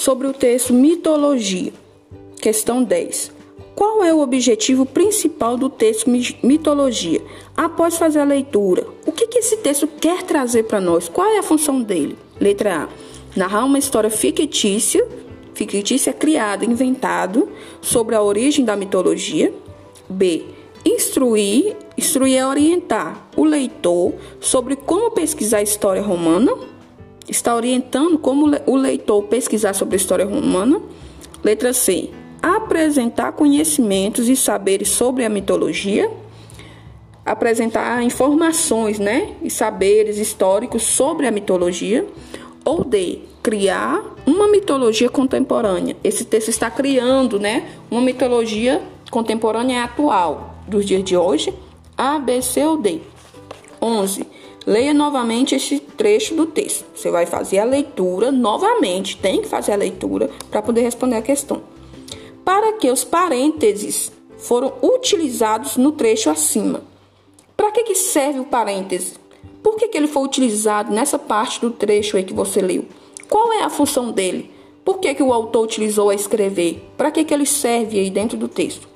sobre o texto Mitologia. Questão 10. Qual é o objetivo principal do texto Mitologia? Após fazer a leitura, o que, que esse texto quer trazer para nós? Qual é a função dele? Letra A. Narrar uma história fictícia, fictícia criada, inventado, sobre a origem da mitologia. B. Instruir, instruir é orientar o leitor sobre como pesquisar a história romana. Está orientando como o leitor pesquisar sobre a história romana. Letra C apresentar conhecimentos e saberes sobre a mitologia, apresentar informações, né, e saberes históricos sobre a mitologia, ou D, criar uma mitologia contemporânea. Esse texto está criando, né, uma mitologia contemporânea atual dos dias de hoje. A, B, C ou D. 11. Leia novamente este trecho do texto. Você vai fazer a leitura novamente, tem que fazer a leitura para poder responder a questão para que os parênteses foram utilizados no trecho acima. Para que, que serve o parêntese? Por que, que ele foi utilizado nessa parte do trecho aí que você leu? Qual é a função dele? Por que, que o autor utilizou a escrever? Para que, que ele serve aí dentro do texto?